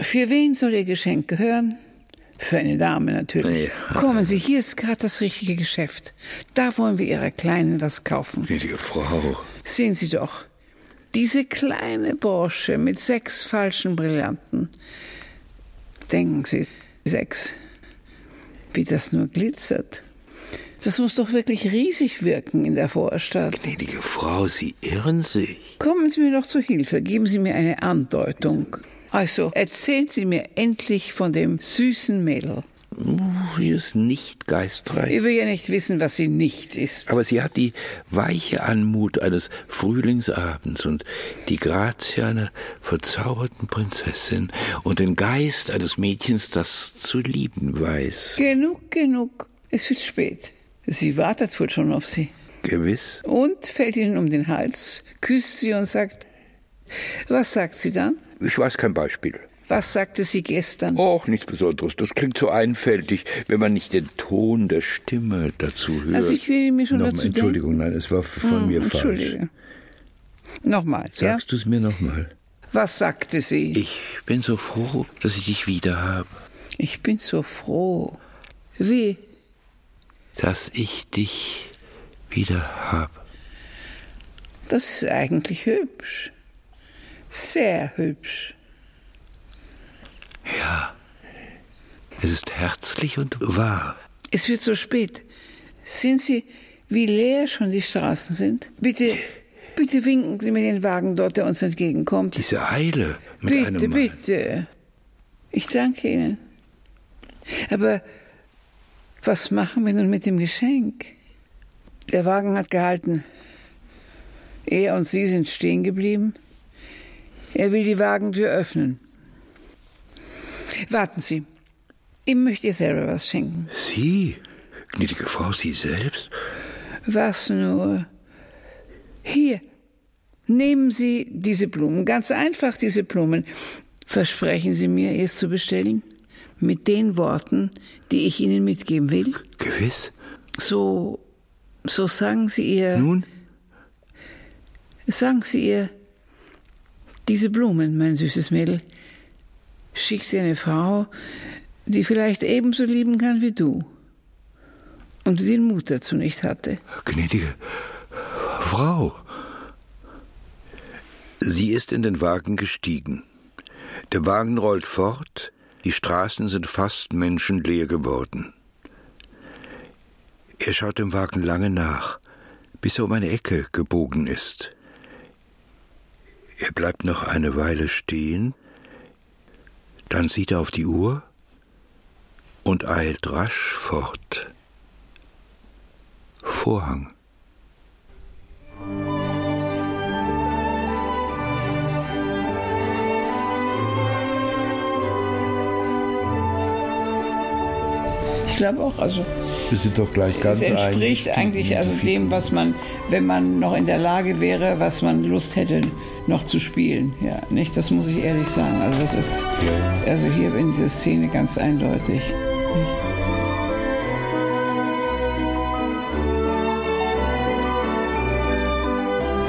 Für wen soll Ihr Geschenk gehören? Für eine Dame natürlich. Kommen Sie, hier ist gerade das richtige Geschäft. Da wollen wir Ihrer Kleinen was kaufen. Gnädige Frau. Sehen Sie doch, diese kleine Brosche mit sechs falschen Brillanten. Denken Sie, sechs. Wie das nur glitzert. Das muss doch wirklich riesig wirken in der Vorstadt. Gnädige Frau, Sie irren sich. Kommen Sie mir doch zu Hilfe, geben Sie mir eine Andeutung. Also, erzählen Sie mir endlich von dem süßen Mädel. Uh, sie ist nicht geistreich. Ich will ja nicht wissen, was sie nicht ist. Aber sie hat die weiche Anmut eines Frühlingsabends und die Grazie einer verzauberten Prinzessin und den Geist eines Mädchens, das zu lieben weiß. genug, genug. Es wird spät. Sie wartet wohl schon auf Sie. Gewiss. Und fällt Ihnen um den Hals, küsst sie und sagt, was sagt sie dann? Ich weiß kein Beispiel. Was sagte sie gestern? Och, nichts Besonderes. Das klingt so einfältig, wenn man nicht den Ton der Stimme dazu hört. Also ich will mir schon Nochmal, dazu Entschuldigung, nein, es war von denken. mir Hm, falsch. Nochmal, ja? Sagst du es mir nochmal? Was sagte sie? Ich bin so froh, dass ich dich wieder habe. Ich bin so froh. Wie? Dass ich dich wieder habe. Das ist eigentlich hübsch. Sehr hübsch. Ja. Es ist herzlich und wahr. Es wird so spät. Sind Sie, wie leer schon die Straßen sind? Bitte, bitte winken Sie mir den Wagen dort, der uns entgegenkommt. Diese Eile mit Bitte, einem bitte. Ich danke Ihnen. Aber was machen wir nun mit dem Geschenk? Der Wagen hat gehalten. Er und Sie sind stehen geblieben. Er will die Wagentür öffnen. Warten Sie. Ihm möchte ihr selber was schenken. Sie, gnädige Frau, Sie selbst? Was nur? Hier. Nehmen Sie diese Blumen. Ganz einfach diese Blumen. Versprechen Sie mir, es zu bestellen? Mit den Worten, die ich Ihnen mitgeben will? Gewiss. So, so sagen Sie ihr, Nun, sagen Sie ihr, diese Blumen, mein süßes Mädel, schickt sie eine Frau, die vielleicht ebenso lieben kann wie du und die den Mut dazu nicht hatte. gnädige Frau. Sie ist in den Wagen gestiegen. Der Wagen rollt fort, die Straßen sind fast menschenleer geworden. Er schaut dem Wagen lange nach, bis er um eine Ecke gebogen ist. Er bleibt noch eine Weile stehen, dann sieht er auf die Uhr und eilt rasch fort. Vorhang. Ich glaube auch, also Wir sind doch gleich ganz es entspricht eigentlich also dem, was man, wenn man noch in der Lage wäre, was man Lust hätte, noch zu spielen. Ja, nicht? Das muss ich ehrlich sagen. Also das ist also hier in dieser Szene ganz eindeutig. Nicht?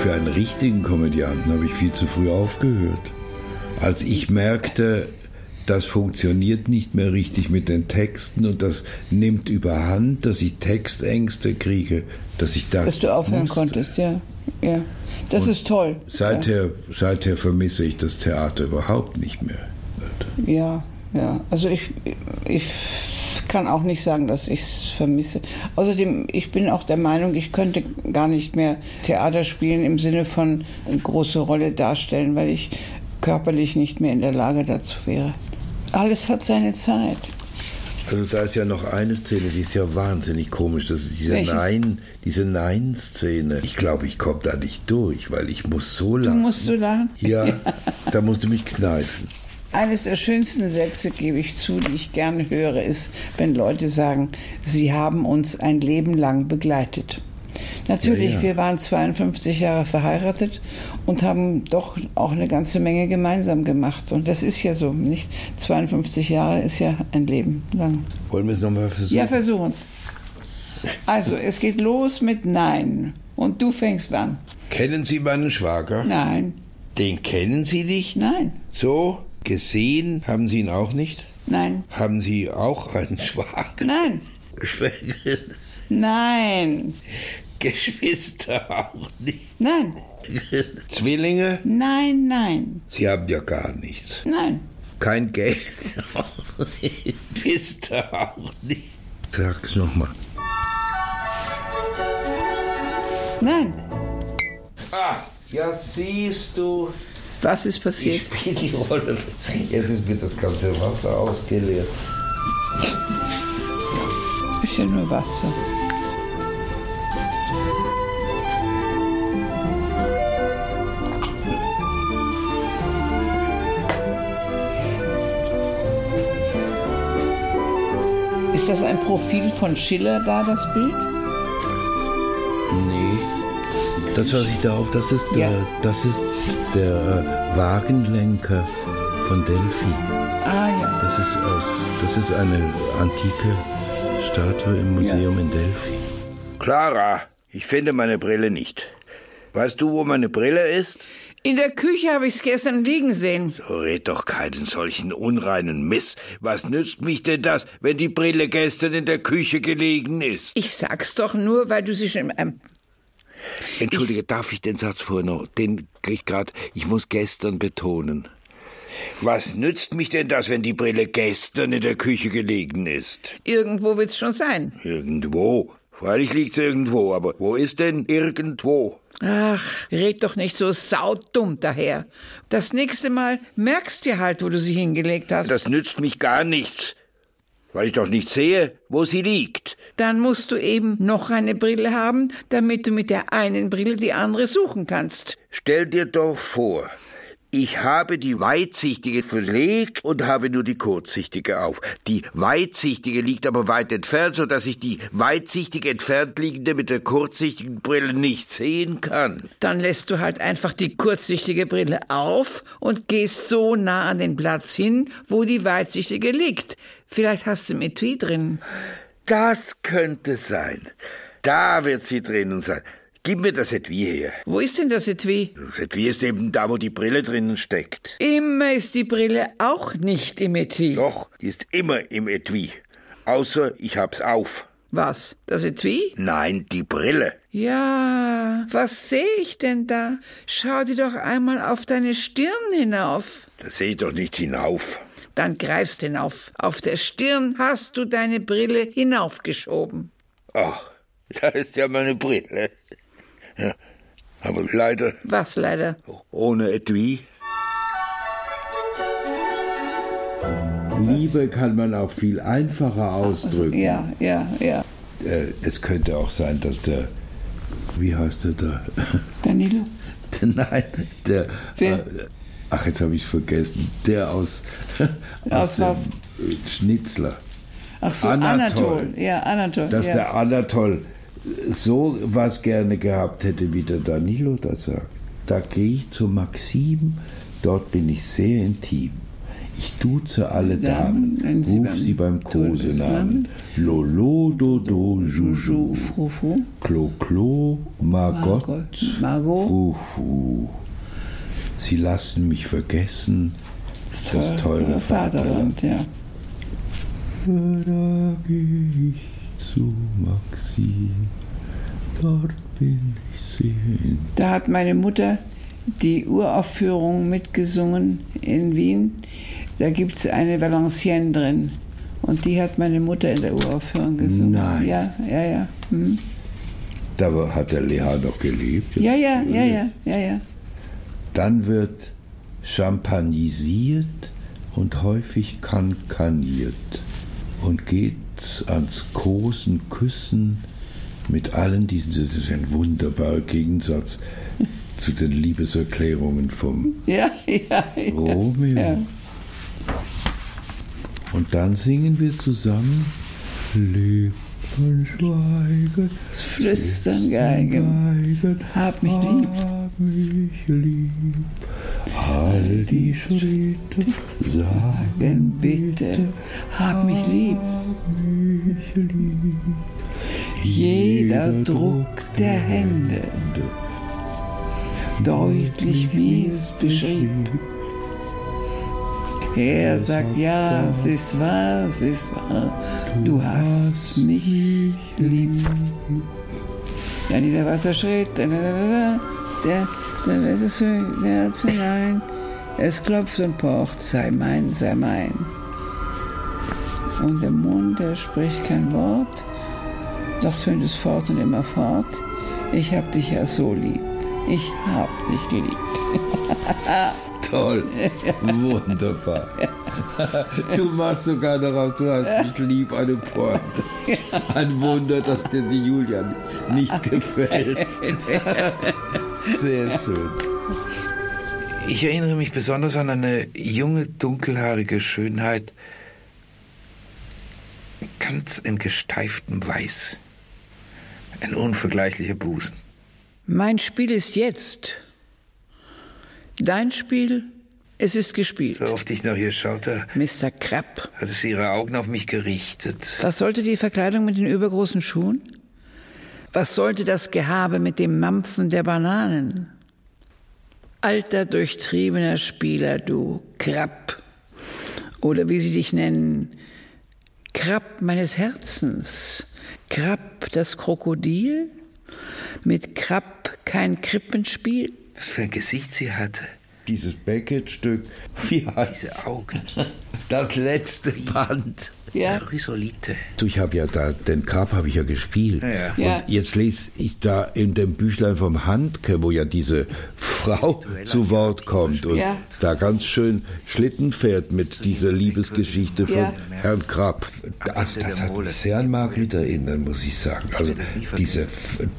Für einen richtigen Komödianten habe ich viel zu früh aufgehört. Als ich merkte, das funktioniert nicht mehr richtig mit den Texten und das nimmt überhand, dass ich Textängste kriege, dass ich das. Dass du aufhören musste. konntest, ja. ja. Das ist toll. Seither, seither vermisse ich das Theater überhaupt nicht mehr. Ja, ja. Also ich, ich kann auch nicht sagen, dass ich es vermisse. Außerdem, ich bin auch der Meinung, ich könnte gar nicht mehr Theater spielen im Sinne von eine große Rolle darstellen, weil ich körperlich nicht mehr in der Lage dazu wäre. Alles hat seine Zeit. Also da ist ja noch eine Szene, die ist ja wahnsinnig komisch. Das ist diese Welches? Nein, diese Nein-Szene. Ich glaube, ich komme da nicht durch, weil ich muss so Du lachen. musst so lachen. Ja, da musst du mich kneifen. Eines der schönsten Sätze, gebe ich zu, die ich gerne höre, ist, wenn Leute sagen, sie haben uns ein Leben lang begleitet. Natürlich, Ja, ja. wir waren 52 Jahre verheiratet und haben doch auch eine ganze Menge gemeinsam gemacht. Und das ist ja so, nicht? 52 Jahre ist ja ein Leben lang. Wollen wir es nochmal versuchen? Ja, versuchen's. Also, es geht los mit Nein. Und du fängst an. Kennen Sie meinen Schwager? Nein, Den kennen Sie nicht? nein, So? Gesehen haben Sie ihn auch nicht? nein, Haben Sie auch einen Schwager? nein, Schwägerin? nein, Geschwister auch nicht? nein, Zwillinge? nein, nein, Sie haben ja gar nichts. nein. Kein Geld. Geschwister auch nicht. Sag's nochmal. Nein. Ah, ja siehst du. Was ist Ich passiert? spiele die Rolle. Jetzt ist mir das ganze Wasser ausgeleert. Ist ja nur Wasser. Ist das ein Profil von Schiller da, das Bild? Nee. Das, was ich da auf, das ist der, Ja. das ist der äh, Wagenlenker von Delphi. Ah ja. Das ist aus, das ist eine antike Statue im Museum in Delphi. Clara, ich finde meine Brille nicht. Weißt du, wo meine Brille ist? In der Küche habe ich es gestern liegen sehen. So red doch keinen solchen unreinen Miss. Was nützt mich denn das, wenn die Brille gestern in der Küche gelegen ist? Ich sag's doch nur, weil du sie schon. Ähm, Entschuldige, darf ich den Satz vorher noch? Den krieg ich grad. Ich muss gestern betonen. Was nützt mich denn das, wenn die Brille gestern in der Küche gelegen ist? irgendwo wird's schon sein. Irgendwo. Freilich liegt's irgendwo, aber wo ist denn irgendwo? Ach, red doch nicht so saudumm daher. Das nächste Mal merkst dir halt, wo du sie hingelegt hast. Das nützt mich gar nichts, weil ich doch nicht sehe, wo sie liegt. Dann musst du eben noch eine Brille haben, damit du mit der einen Brille die andere suchen kannst. Stell dir doch vor, ich habe die weitsichtige verlegt und habe nur die kurzsichtige auf. Die weitsichtige liegt aber weit entfernt, so dass ich die weitsichtig entfernt liegende mit der kurzsichtigen Brille nicht sehen kann. Dann lässt du halt einfach die kurzsichtige Brille auf und gehst so nah an den Platz hin, wo die weitsichtige liegt. Vielleicht hast du ein Etui drin. Das könnte sein. Da wird sie drinnen sein. Gib mir das Etui her. Wo ist denn das Etui? Das Etui ist eben da, wo die Brille drinnen steckt. Immer ist die Brille auch nicht im Etui. Doch, die ist immer im Etui. Außer ich hab's auf. Was? Das Etui? Nein, die Brille. Ja, was sehe ich denn da? Schau dir doch einmal auf deine Stirn hinauf. Da sehe ich doch nicht hinauf. Dann greifst hinauf. Auf der Stirn hast du deine Brille hinaufgeschoben. Ach, da ist ja meine Brille. Ja, aber leider Was leider? ohne Etui. Liebe kann man auch viel einfacher ausdrücken. Ja, ja, ja. Äh, es könnte auch sein, dass der, wie heißt der da? Danilo? Nein, der. Wer? Äh, ach, jetzt habe ich vergessen. Der aus. Aus was? dem, äh, Schnitzler. Ach so, Anatol. Anatol. Ja, Anatol. Dass ja. der Anatol so was gerne gehabt hätte, wie der Danilo das sagt. Da gehe ich zu Maxim, dort bin ich sehr intim. Ich duze alle Damen, Damen, sie ruf beim sie beim Kosenamen. Lolo, Dodo, Juju, Fufu. Klo, Klo, Margot, Margot. Fufu. Sie lassen mich vergessen, das teure Vaterland, Vaterland. ja. Da geh ich zu Maxim, dort bin ich intim. Da hat meine Mutter die Uraufführung mitgesungen in Wien. Da gibt es eine Valenciennes drin. Und die hat meine Mutter in der Uraufführung gesungen. Nein. Ja, ja, ja. Hm. Da hat der Leha noch gelebt. Ja, ja, ja, ja, ja, ja. Dann wird champagnisiert und häufig kankaniert und geht ans großen Küssen mit allen diesen, das ist ein wunderbarer Gegensatz zu den Liebeserklärungen vom Ja, ja, ja. Romeo. Und dann singen wir zusammen Leben schweigen, Flüstern, Geigen, Geigen, hab mich lieb. hab mich lieb. All die Schritte sagen bitte, hab mich lieb. Lieb. Jeder Druck der Hände deutlich mies beschrieb. Er sagt, ja, es ist wahr, es ist wahr, du hast mich lieb. Ja, der Wasserschritt, der, der, der, der, der Herz hinein, es klopft und pocht, sei mein, sei mein. Und der Mund, der spricht kein Wort, doch tönt es fort und immer fort. Ich hab dich ja so lieb, ich hab dich lieb. Toll, wunderbar. Du machst sogar daraus, du hast mich lieb, eine Pointe. Ein Wunder, dass dir die Julia nicht gefällt. Sehr schön. Ich erinnere mich besonders an eine junge, dunkelhaarige Schönheit, ganz in gesteiftem Weiß. Ein unvergleichlicher Busen. Mein Spiel ist jetzt. Dein Spiel, es ist gespielt. So oft ich nach ihr schaute, Mr. Krapp. hatte sie ihre Augen auf mich gerichtet. Was sollte die Verkleidung mit den übergroßen Schuhen? Was sollte das Gehabe mit dem Mampfen der Bananen? Alter, durchtriebener Spieler, du Krapp. Oder wie sie dich nennen, Krapp meines Herzens. Krapp das Krokodil? Mit Krapp kein Krippenspiel? Was für ein Gesicht sie hatte. Dieses Beckett-Stück, wie heißt Diese Augen. Das letzte Band. Ja. Chrysolite. Du, ich habe ja da, den Krab habe ich ja gespielt. Ja. Ja. Und jetzt lese ich da in dem Büchlein vom Handke, wo ja diese Frau zu Wort kommt und Ja. da ganz schön Schlitten fährt mit dieser Liebesgeschichte von Ja. Herrn Krab. Das, das hat mich sehr an Margrit erinnert, muss ich sagen. Also diese,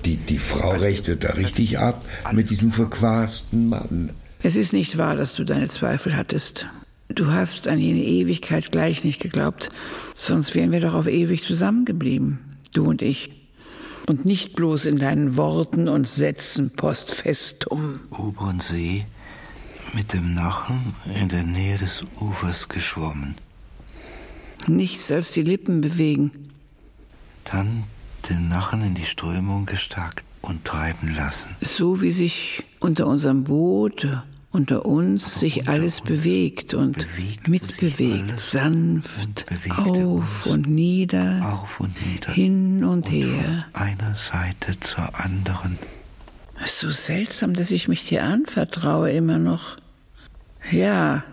die, die Frau rechnet da richtig ab mit diesem verquasten Mann. Es ist nicht wahr, dass du deine Zweifel hattest. Du hast an jene Ewigkeit gleich nicht geglaubt, sonst wären wir doch auf ewig zusammengeblieben, du und ich. Und nicht bloß in deinen Worten und Sätzen post festum. oberen See mit dem Nachen in der Nähe des Ufers geschwommen. Nichts als die Lippen bewegen. Dann den Nachen in die Strömung gestärkt und treiben lassen. So wie sich unter unserem Boot, unter uns sich alles bewegt und mitbewegt, sanft auf und nieder, hin und her. einer Seite zur anderen. Es ist so seltsam, dass ich mich dir anvertraue immer noch. Ja,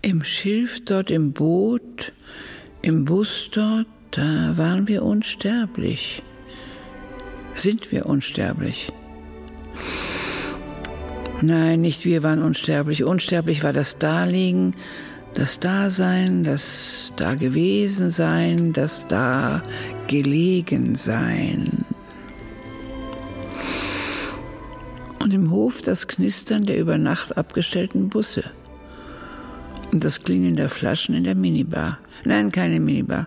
im Schilf dort im Boot, im Bus dort, da waren wir unsterblich. Sind wir unsterblich? Nein, nicht wir waren unsterblich. Unsterblich war das Daliegen, das Dasein, das da gewesen sein, das da gelegen sein. und im Hof das Knistern der über Nacht abgestellten Busse und das Klingeln der Flaschen in der Minibar. Nein, keine Minibar.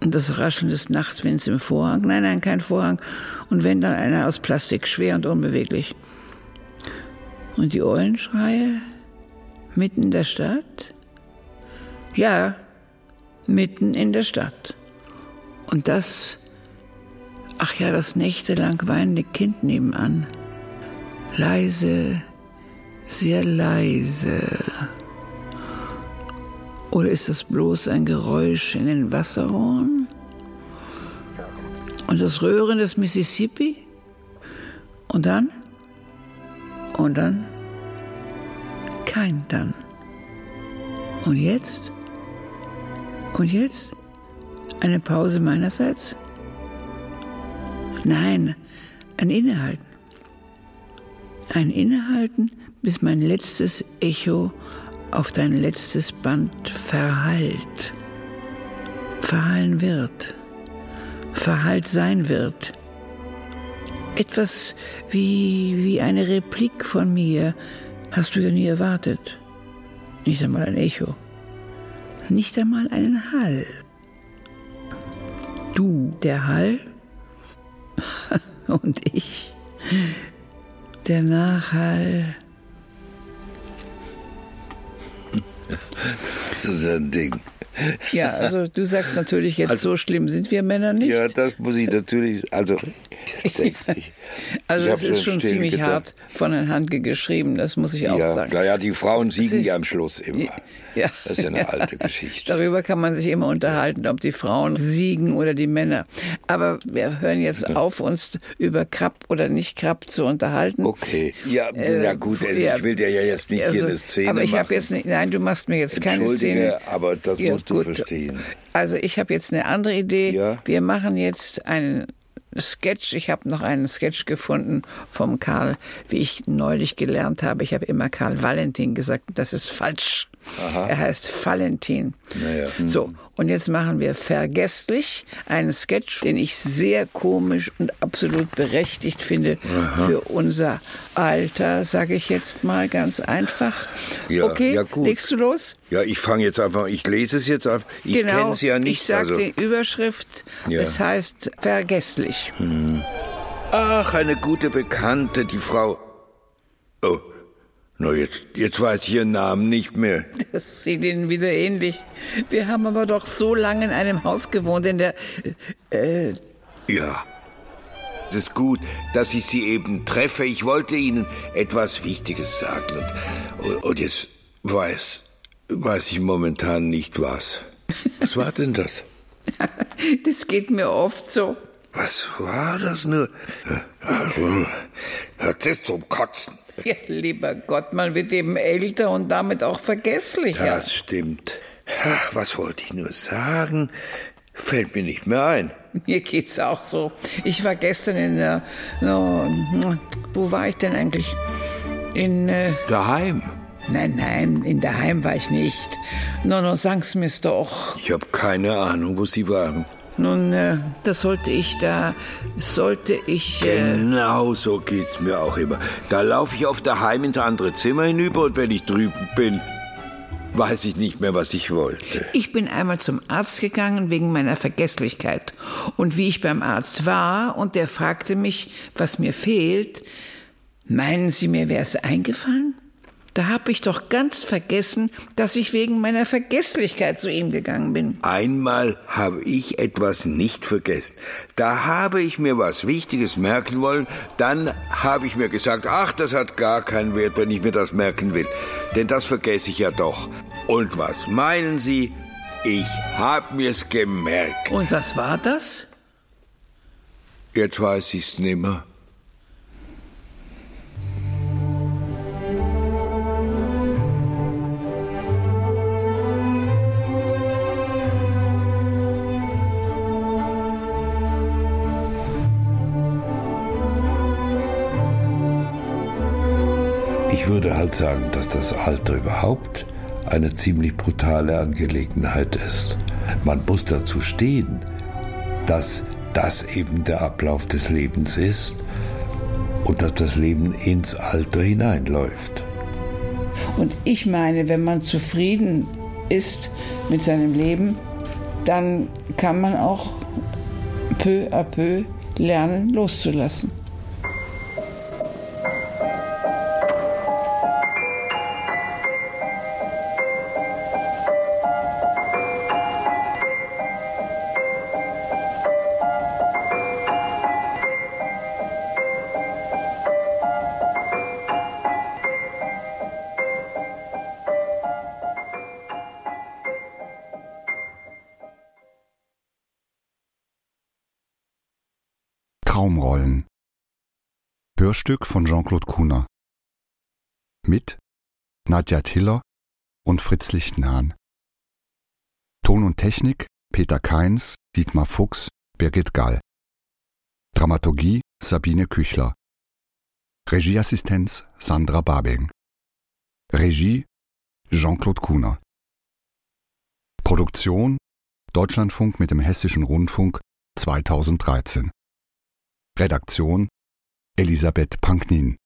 Und das Rascheln des Nachtwinds im Vorhang. Nein, nein, kein Vorhang. Und wenn dann einer aus Plastik, schwer und unbeweglich. Und die Eulenschreie mitten in der Stadt? Ja, mitten in der Stadt. Und das, ach ja, das nächtelang weinende Kind nebenan. Leise, sehr leise. Oder ist das bloß ein Geräusch in den Wasserrohren? Und das Röhren des Mississippi? Und dann? Und dann? Kein dann. Und jetzt? Und jetzt? Eine Pause meinerseits? Nein, ein Innehalten. Ein Innehalten, bis mein letztes Echo auf dein letztes Band verhallt. Verhallen wird. Verhallt sein wird. Etwas wie, wie eine Replik von mir hast du ja nie erwartet. Nicht einmal ein Echo. Nicht einmal einen Hall. Du, der Hall, und ich, der Nachhall. Das ist ein Ding. Ja, also du sagst natürlich jetzt, Also- so schlimm sind wir Männer nicht. Ja, das muss ich natürlich, also. also es ist schon ziemlich gedacht. hart von der Hand geschrieben, das muss ich auch Ja, sagen. naja, die Frauen siegen Sie- ja am Schluss immer. Ja. Das ist ja eine alte Geschichte. Darüber kann man sich immer unterhalten, ob die Frauen siegen oder die Männer. Aber wir hören jetzt auf, uns über Krabb oder nicht Krabb zu unterhalten. Okay, ja, Äh, na gut, also ja. ich will dir ja jetzt nicht hier Also, eine Szene aber ich habe jetzt nicht, nein, du machst mir jetzt keine Szene. aber das Ja, musst du gut. verstehen. Also ich habe jetzt eine andere Idee. Ja. Wir machen jetzt einen Sketch. Ich habe noch einen Sketch gefunden vom Karl, wie ich neulich gelernt habe. Ich habe immer Karl Valentin gesagt. Das ist falsch. Er heißt Valentin. Naja. So, und jetzt machen wir vergesslich einen Sketch, den ich sehr komisch und absolut berechtigt finde für unser Alter, sage ich jetzt mal ganz einfach. Ja, okay, ja, gut. legst du los? Ja, ich fange jetzt einfach, ich lese es jetzt einfach. Ich genau, kenne es ja nicht. ich sage also, die Überschrift, Ja. es heißt vergesslich. Ach, eine gute Bekannte, die Frau. Oh, na jetzt, jetzt weiß ich ihren Namen nicht mehr. Das sieht Ihnen wieder ähnlich. Wir haben aber doch so lange in einem Haus gewohnt, in der... Äh, Ja. Es ist gut, dass ich Sie eben treffe. Ich wollte Ihnen etwas Wichtiges sagen. Und, und jetzt weiß, weiß ich momentan nicht was. Was war denn das? das geht mir oft so. Was war das nur? Das ist zum Kotzen. Ja, lieber Gott, man wird eben älter und damit auch vergesslicher. Das stimmt. Ach, Was wollte ich nur sagen? Fällt mir nicht mehr ein. Mir geht's auch so. Ich war gestern in der... No, wo war ich denn eigentlich? In... Äh, Daheim. nein, nein, in der Heim war ich nicht. No, no, sag's mir's doch. Ich habe keine Ahnung, wo Sie waren. Nun, äh, das sollte ich da... Sollte ich... Äh, Genau so geht's mir auch immer. Da laufe ich auf daheim ins andere Zimmer hinüber und wenn ich drüben bin, weiß ich nicht mehr, was ich wollte. Ich bin einmal zum Arzt gegangen wegen meiner Vergesslichkeit. Und wie ich beim Arzt war und der fragte mich, was mir fehlt, meinen Sie mir, wäre es eingefallen? Da habe ich doch ganz vergessen, dass ich wegen meiner Vergesslichkeit zu ihm gegangen bin. Einmal habe ich etwas nicht vergessen. Da habe ich mir was Wichtiges merken wollen. Dann habe ich mir gesagt, ach, das hat gar keinen Wert, wenn ich mir das merken will. Denn das vergesse ich ja doch. Und was meinen Sie? Ich habe mir's gemerkt. Und was war das? Jetzt weiß ich's nimmer. Ich würde halt sagen, dass das Alter überhaupt eine ziemlich brutale Angelegenheit ist. Man muss dazu stehen, dass das eben der Ablauf des Lebens ist und dass das Leben ins Alter hineinläuft. Und ich meine, wenn man zufrieden ist mit seinem Leben, dann kann man auch peu à peu lernen loszulassen. Hörstück von Jean-Claude Kuhner. Mit Nadja Tiller und Fritz Lichtenhahn. Ton und Technik Peter Keins, Dietmar Fuchs, Birgit Gall. Dramaturgie Sabine Küchler. Regieassistenz Sandra Babing. Regie Jean-Claude Kuhner. Produktion Deutschlandfunk mit dem Hessischen Rundfunk 2013. Redaktion Elisabeth Panknin